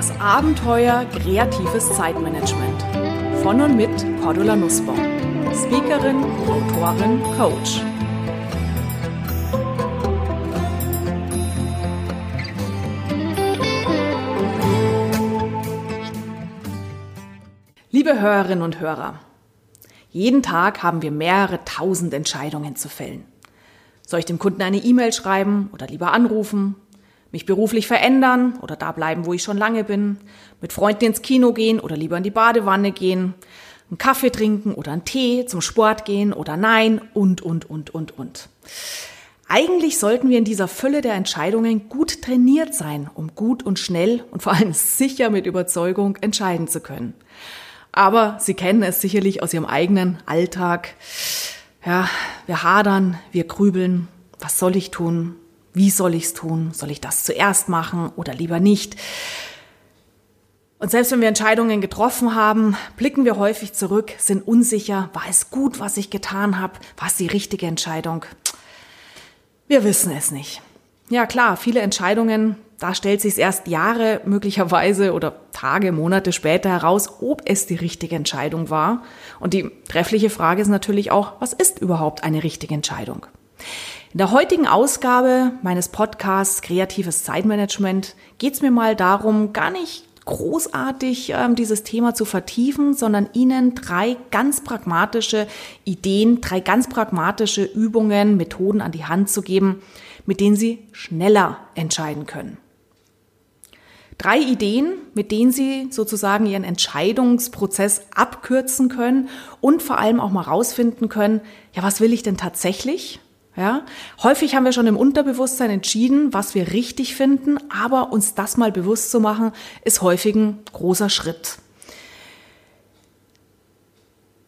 Das Abenteuer kreatives Zeitmanagement. Von und mit Cordula Nussbaum. Speakerin, Autorin, Coach. Liebe Hörerinnen und Hörer, jeden Tag haben wir mehrere tausend Entscheidungen zu fällen. Soll ich dem Kunden eine E-Mail schreiben oder lieber anrufen? Mich beruflich verändern oder da bleiben, wo ich schon lange bin? Mit Freunden ins Kino gehen oder lieber in die Badewanne gehen? Einen Kaffee trinken oder einen Tee, zum Sport gehen oder nein und, und, und, und, und. Eigentlich sollten wir in dieser Fülle der Entscheidungen gut trainiert sein, um gut und schnell und vor allem sicher mit Überzeugung entscheiden zu können. Aber Sie kennen es sicherlich aus Ihrem eigenen Alltag. Ja, wir hadern, wir grübeln. Was soll ich tun? Wie soll ich es tun? Soll ich das zuerst machen oder lieber nicht? Und selbst wenn wir Entscheidungen getroffen haben, blicken wir häufig zurück, sind unsicher, war es gut, was ich getan habe, war es die richtige Entscheidung? Wir wissen es nicht. Ja klar, viele Entscheidungen, da stellt sich erst Jahre möglicherweise oder Tage, Monate später heraus, ob es die richtige Entscheidung war. Und die treffliche Frage ist natürlich auch, was ist überhaupt eine richtige Entscheidung? In der heutigen Ausgabe meines Podcasts Kreatives Zeitmanagement geht es mir mal darum, gar nicht großartig ähm, dieses Thema zu vertiefen, sondern Ihnen drei ganz pragmatische Ideen, drei ganz pragmatische Übungen, Methoden an die Hand zu geben, mit denen Sie schneller entscheiden können. Drei Ideen, mit denen Sie sozusagen Ihren Entscheidungsprozess abkürzen können und vor allem auch mal rausfinden können, ja, was will ich denn tatsächlich? Ja, häufig haben wir schon im Unterbewusstsein entschieden, was wir richtig finden, aber uns das mal bewusst zu machen, ist häufig ein großer Schritt.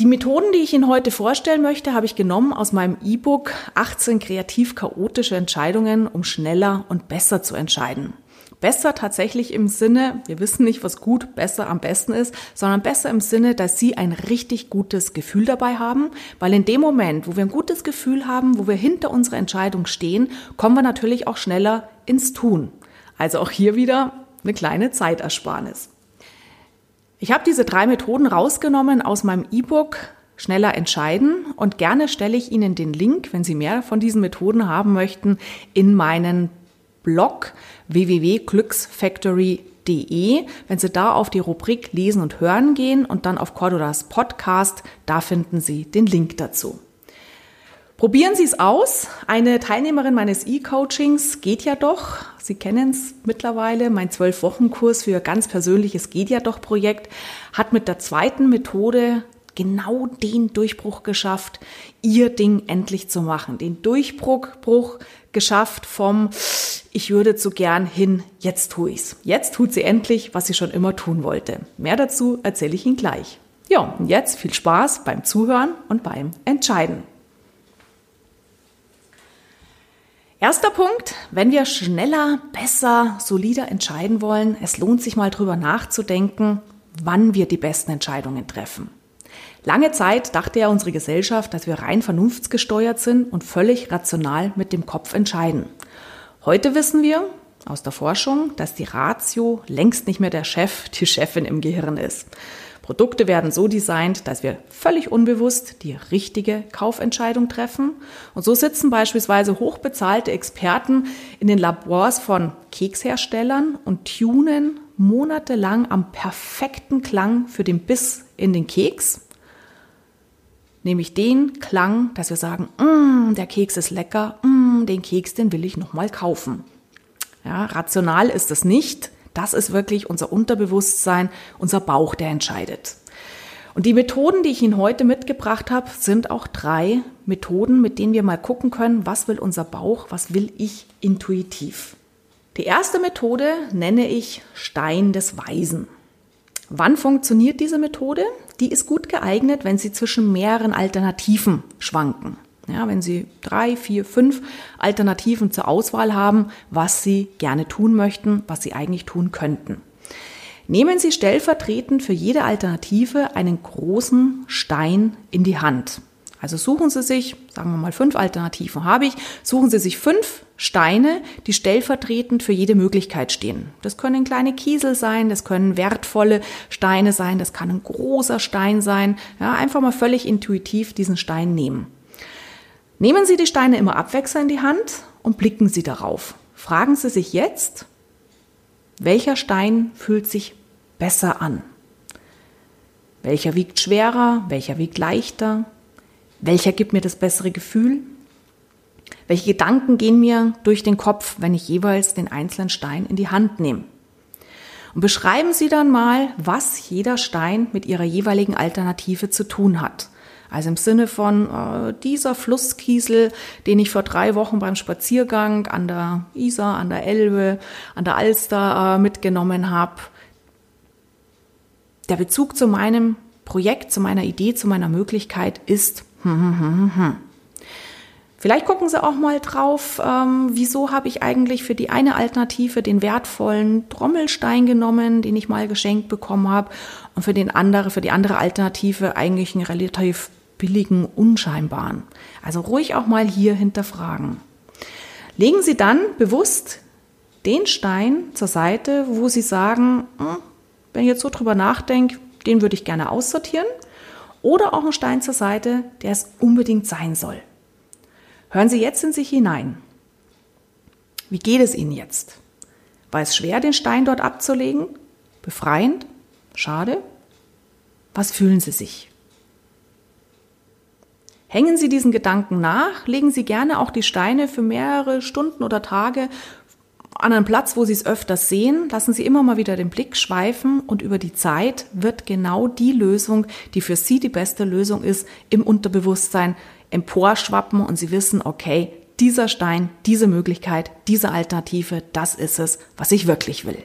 Die Methoden, die ich Ihnen heute vorstellen möchte, habe ich genommen aus meinem E-Book 18 kreativ chaotische Entscheidungen, um schneller und besser zu entscheiden. Besser tatsächlich im Sinne, wir wissen nicht, was gut, besser am besten ist, sondern besser im Sinne, dass Sie ein richtig gutes Gefühl dabei haben, weil in dem Moment, wo wir ein gutes Gefühl haben, wo wir hinter unserer Entscheidung stehen, kommen wir natürlich auch schneller ins Tun. Also auch hier wieder eine kleine Zeitersparnis. Ich habe diese drei Methoden rausgenommen aus meinem E-Book Schneller entscheiden und gerne stelle ich Ihnen den Link, wenn Sie mehr von diesen Methoden haben möchten, in meinen Blog www.glücksfactory.de. Wenn Sie da auf die Rubrik Lesen und Hören gehen und dann auf Cordoras Podcast, da finden Sie den Link dazu. Probieren Sie es aus. Eine Teilnehmerin meines E-Coachings geht ja doch. Sie kennen es mittlerweile. Mein Zwölf-Wochen-Kurs für ganz persönliches Geht ja doch Projekt hat mit der zweiten Methode genau den Durchbruch geschafft, ihr Ding endlich zu machen. Den Durchbruch geschafft vom ich würde zu gern hin, jetzt tue ich's. Jetzt tut sie endlich, was sie schon immer tun wollte. Mehr dazu erzähle ich Ihnen gleich. Ja, und jetzt viel Spaß beim Zuhören und beim Entscheiden. Erster Punkt, wenn wir schneller, besser, solider entscheiden wollen, es lohnt sich mal drüber nachzudenken, wann wir die besten Entscheidungen treffen. Lange Zeit dachte ja unsere Gesellschaft, dass wir rein vernunftsgesteuert sind und völlig rational mit dem Kopf entscheiden. Heute wissen wir aus der Forschung, dass die Ratio längst nicht mehr der Chef, die Chefin im Gehirn ist. Produkte werden so designt, dass wir völlig unbewusst die richtige Kaufentscheidung treffen. Und so sitzen beispielsweise hochbezahlte Experten in den Labors von Keksherstellern und tunen monatelang am perfekten Klang für den Biss in den Keks nämlich den Klang, dass wir sagen, mm, der Keks ist lecker, mm, den Keks, den will ich nochmal kaufen. Ja, rational ist es nicht. Das ist wirklich unser Unterbewusstsein, unser Bauch, der entscheidet. Und die Methoden, die ich Ihnen heute mitgebracht habe, sind auch drei Methoden, mit denen wir mal gucken können, was will unser Bauch, was will ich intuitiv. Die erste Methode nenne ich Stein des Weisen. Wann funktioniert diese Methode? Die ist gut geeignet, wenn Sie zwischen mehreren Alternativen schwanken. Ja, wenn Sie drei, vier, fünf Alternativen zur Auswahl haben, was Sie gerne tun möchten, was Sie eigentlich tun könnten. Nehmen Sie stellvertretend für jede Alternative einen großen Stein in die Hand. Also suchen Sie sich, sagen wir mal fünf Alternativen habe ich, suchen Sie sich fünf Steine, die stellvertretend für jede Möglichkeit stehen. Das können kleine Kiesel sein, das können wertvolle Steine sein, das kann ein großer Stein sein. Ja, einfach mal völlig intuitiv diesen Stein nehmen. Nehmen Sie die Steine immer abwechselnd in die Hand und blicken Sie darauf. Fragen Sie sich jetzt, welcher Stein fühlt sich besser an? Welcher wiegt schwerer? Welcher wiegt leichter? Welcher gibt mir das bessere Gefühl? Welche Gedanken gehen mir durch den Kopf, wenn ich jeweils den einzelnen Stein in die Hand nehme? Und beschreiben Sie dann mal, was jeder Stein mit Ihrer jeweiligen Alternative zu tun hat. Also im Sinne von äh, dieser Flusskiesel, den ich vor drei Wochen beim Spaziergang an der Isar, an der Elbe, an der Alster äh, mitgenommen habe. Der Bezug zu meinem Projekt, zu meiner Idee, zu meiner Möglichkeit ist hm, hm, hm, hm. Vielleicht gucken Sie auch mal drauf, ähm, wieso habe ich eigentlich für die eine Alternative den wertvollen Trommelstein genommen, den ich mal geschenkt bekommen habe, und für den andere, für die andere Alternative eigentlich einen relativ billigen, unscheinbaren. Also ruhig auch mal hier hinterfragen. Legen Sie dann bewusst den Stein zur Seite, wo Sie sagen, hm, wenn ich jetzt so drüber nachdenke, den würde ich gerne aussortieren. Oder auch einen Stein zur Seite, der es unbedingt sein soll. Hören Sie jetzt in sich hinein. Wie geht es Ihnen jetzt? War es schwer, den Stein dort abzulegen? Befreiend? Schade? Was fühlen Sie sich? Hängen Sie diesen Gedanken nach, legen Sie gerne auch die Steine für mehrere Stunden oder Tage an einen Platz, wo Sie es öfters sehen. Lassen Sie immer mal wieder den Blick schweifen und über die Zeit wird genau die Lösung, die für Sie die beste Lösung ist, im Unterbewusstsein emporschwappen und sie wissen, okay, dieser Stein, diese Möglichkeit, diese Alternative, das ist es, was ich wirklich will.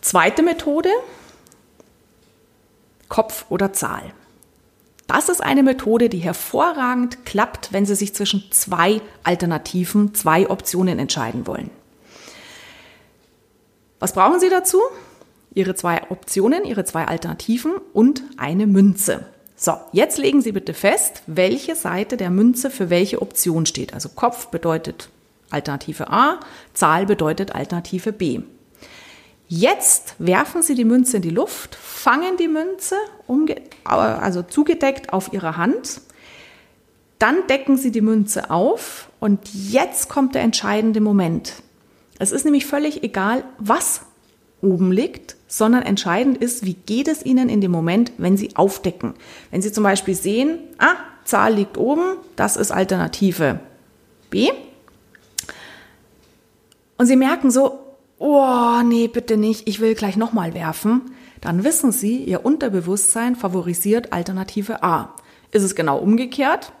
Zweite Methode, Kopf oder Zahl. Das ist eine Methode, die hervorragend klappt, wenn Sie sich zwischen zwei Alternativen, zwei Optionen entscheiden wollen. Was brauchen Sie dazu? Ihre zwei Optionen, Ihre zwei Alternativen und eine Münze. So, jetzt legen Sie bitte fest, welche Seite der Münze für welche Option steht. Also Kopf bedeutet Alternative A, Zahl bedeutet Alternative B. Jetzt werfen Sie die Münze in die Luft, fangen die Münze also zugedeckt auf Ihre Hand, dann decken Sie die Münze auf und jetzt kommt der entscheidende Moment. Es ist nämlich völlig egal, was oben liegt, sondern entscheidend ist, wie geht es Ihnen in dem Moment, wenn Sie aufdecken. Wenn Sie zum Beispiel sehen, ah, Zahl liegt oben, das ist Alternative B. Und Sie merken so, oh, nee, bitte nicht, ich will gleich nochmal werfen. Dann wissen Sie, Ihr Unterbewusstsein favorisiert Alternative A. Ist es genau umgekehrt?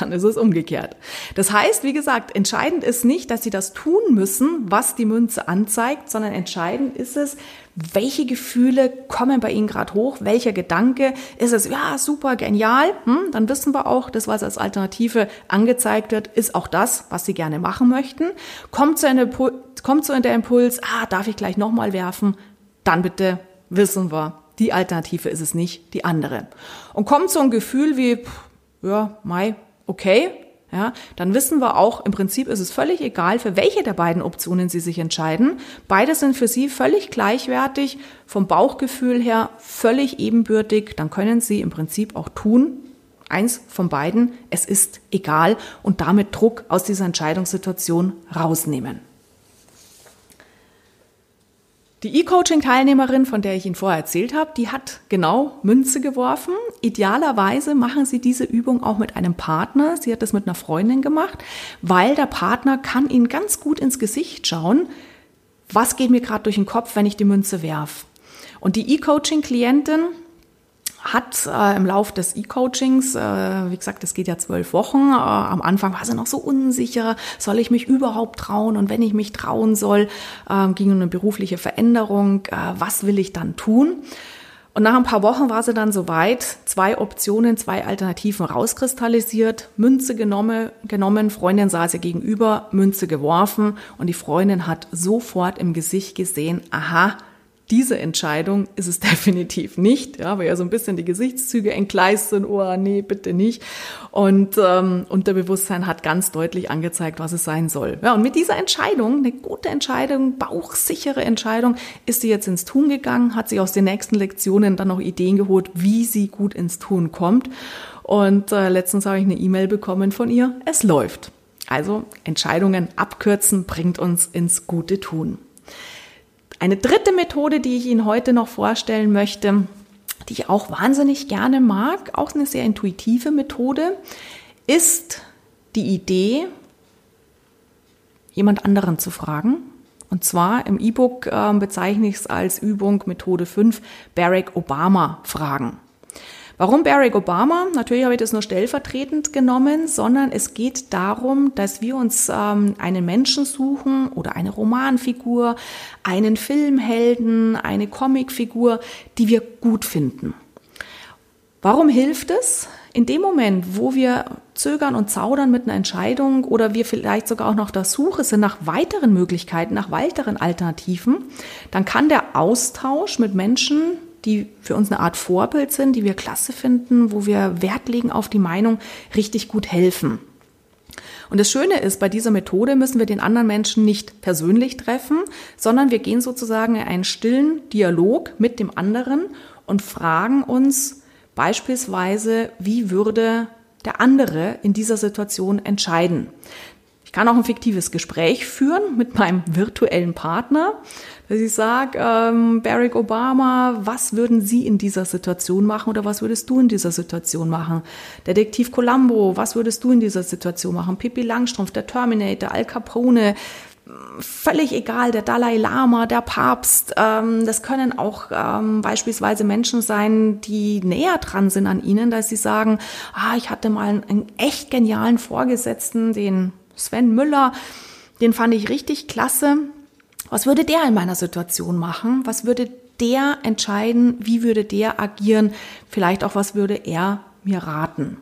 Dann ist es umgekehrt. Das heißt, wie gesagt, entscheidend ist nicht, dass Sie das tun müssen, was die Münze anzeigt, sondern entscheidend ist es, welche Gefühle kommen bei Ihnen gerade hoch, welcher Gedanke ist es, ja, super, genial, hm, dann wissen wir auch, das, was als Alternative angezeigt wird, ist auch das, was Sie gerne machen möchten. Kommt so, eine, kommt so in der Impuls, ah, darf ich gleich nochmal werfen, dann bitte wissen wir, die Alternative ist es nicht, die andere. Und kommt so ein Gefühl wie, ja, Mai, okay, ja, dann wissen wir auch, im Prinzip ist es völlig egal, für welche der beiden Optionen Sie sich entscheiden. Beide sind für Sie völlig gleichwertig, vom Bauchgefühl her völlig ebenbürtig. Dann können Sie im Prinzip auch tun, eins von beiden, es ist egal und damit Druck aus dieser Entscheidungssituation rausnehmen. Die E-Coaching-Teilnehmerin, von der ich Ihnen vorher erzählt habe, die hat genau Münze geworfen. Idealerweise machen Sie diese Übung auch mit einem Partner. Sie hat das mit einer Freundin gemacht, weil der Partner kann Ihnen ganz gut ins Gesicht schauen, was geht mir gerade durch den Kopf, wenn ich die Münze werf. Und die E-Coaching-Klientin, hat äh, im Lauf des E-Coachings, äh, wie gesagt, das geht ja zwölf Wochen, äh, am Anfang war sie noch so unsicher, soll ich mich überhaupt trauen und wenn ich mich trauen soll, äh, ging eine berufliche Veränderung, äh, was will ich dann tun? Und nach ein paar Wochen war sie dann soweit, zwei Optionen, zwei Alternativen rauskristallisiert, Münze genommen, genommen, Freundin saß ihr gegenüber, Münze geworfen und die Freundin hat sofort im Gesicht gesehen, aha, diese Entscheidung ist es definitiv nicht, ja, weil ja so ein bisschen die Gesichtszüge entgleist sind, oh nee, bitte nicht. Und ähm, Unterbewusstsein hat ganz deutlich angezeigt, was es sein soll. Ja, und mit dieser Entscheidung, eine gute Entscheidung, bauchsichere Entscheidung, ist sie jetzt ins Tun gegangen, hat sich aus den nächsten Lektionen dann noch Ideen geholt, wie sie gut ins Tun kommt. Und äh, letztens habe ich eine E-Mail bekommen von ihr, es läuft. Also Entscheidungen abkürzen bringt uns ins gute Tun. Eine dritte Methode, die ich Ihnen heute noch vorstellen möchte, die ich auch wahnsinnig gerne mag, auch eine sehr intuitive Methode, ist die Idee, jemand anderen zu fragen. Und zwar im E-Book äh, bezeichne ich es als Übung Methode 5, Barack Obama fragen. Warum Barack Obama? Natürlich habe ich das nur stellvertretend genommen, sondern es geht darum, dass wir uns ähm, einen Menschen suchen oder eine Romanfigur, einen Filmhelden, eine Comicfigur, die wir gut finden. Warum hilft es? In dem Moment, wo wir zögern und zaudern mit einer Entscheidung oder wir vielleicht sogar auch noch der Suche sind nach weiteren Möglichkeiten, nach weiteren Alternativen, dann kann der Austausch mit Menschen, die für uns eine Art Vorbild sind, die wir klasse finden, wo wir Wert legen auf die Meinung, richtig gut helfen. Und das Schöne ist, bei dieser Methode müssen wir den anderen Menschen nicht persönlich treffen, sondern wir gehen sozusagen in einen stillen Dialog mit dem anderen und fragen uns beispielsweise, wie würde der andere in dieser Situation entscheiden. Kann auch ein fiktives Gespräch führen mit meinem virtuellen Partner dass ich sage, ähm, Barack Obama, was würden Sie in dieser Situation machen oder was würdest du in dieser Situation machen? Detektiv Columbo, was würdest du in dieser Situation machen? Pippi Langstrumpf, der Terminator, Al Capone, völlig egal, der Dalai Lama, der Papst, ähm, das können auch ähm, beispielsweise Menschen sein, die näher dran sind an ihnen, dass sie sagen, ah, ich hatte mal einen echt genialen Vorgesetzten, den Sven Müller, den fand ich richtig klasse. Was würde der in meiner Situation machen? Was würde der entscheiden? Wie würde der agieren? Vielleicht auch, was würde er mir raten?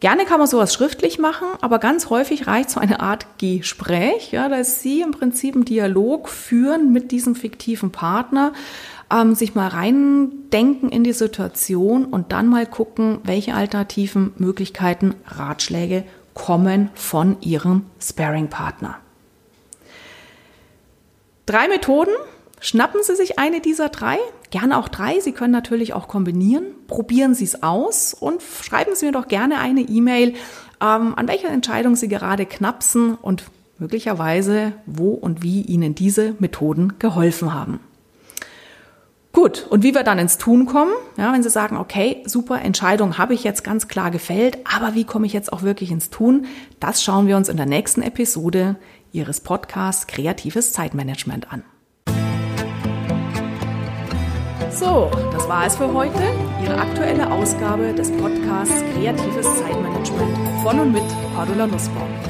Gerne kann man sowas schriftlich machen, aber ganz häufig reicht so eine Art Gespräch, ja, dass Sie im Prinzip einen Dialog führen mit diesem fiktiven Partner, ähm, sich mal reindenken in die Situation und dann mal gucken, welche alternativen Möglichkeiten, Ratschläge kommen von Ihrem Sparing-Partner. Drei Methoden. Schnappen Sie sich eine dieser drei, gerne auch drei. Sie können natürlich auch kombinieren. Probieren Sie es aus und schreiben Sie mir doch gerne eine E-Mail, ähm, an welcher Entscheidung Sie gerade knapsen und möglicherweise, wo und wie Ihnen diese Methoden geholfen haben. Gut, und wie wir dann ins Tun kommen, ja, wenn Sie sagen, okay, super Entscheidung habe ich jetzt ganz klar gefällt, aber wie komme ich jetzt auch wirklich ins Tun, das schauen wir uns in der nächsten Episode Ihres Podcasts Kreatives Zeitmanagement an. So, das war es für heute. Ihre aktuelle Ausgabe des Podcasts Kreatives Zeitmanagement von und mit Cordula Nussbaum.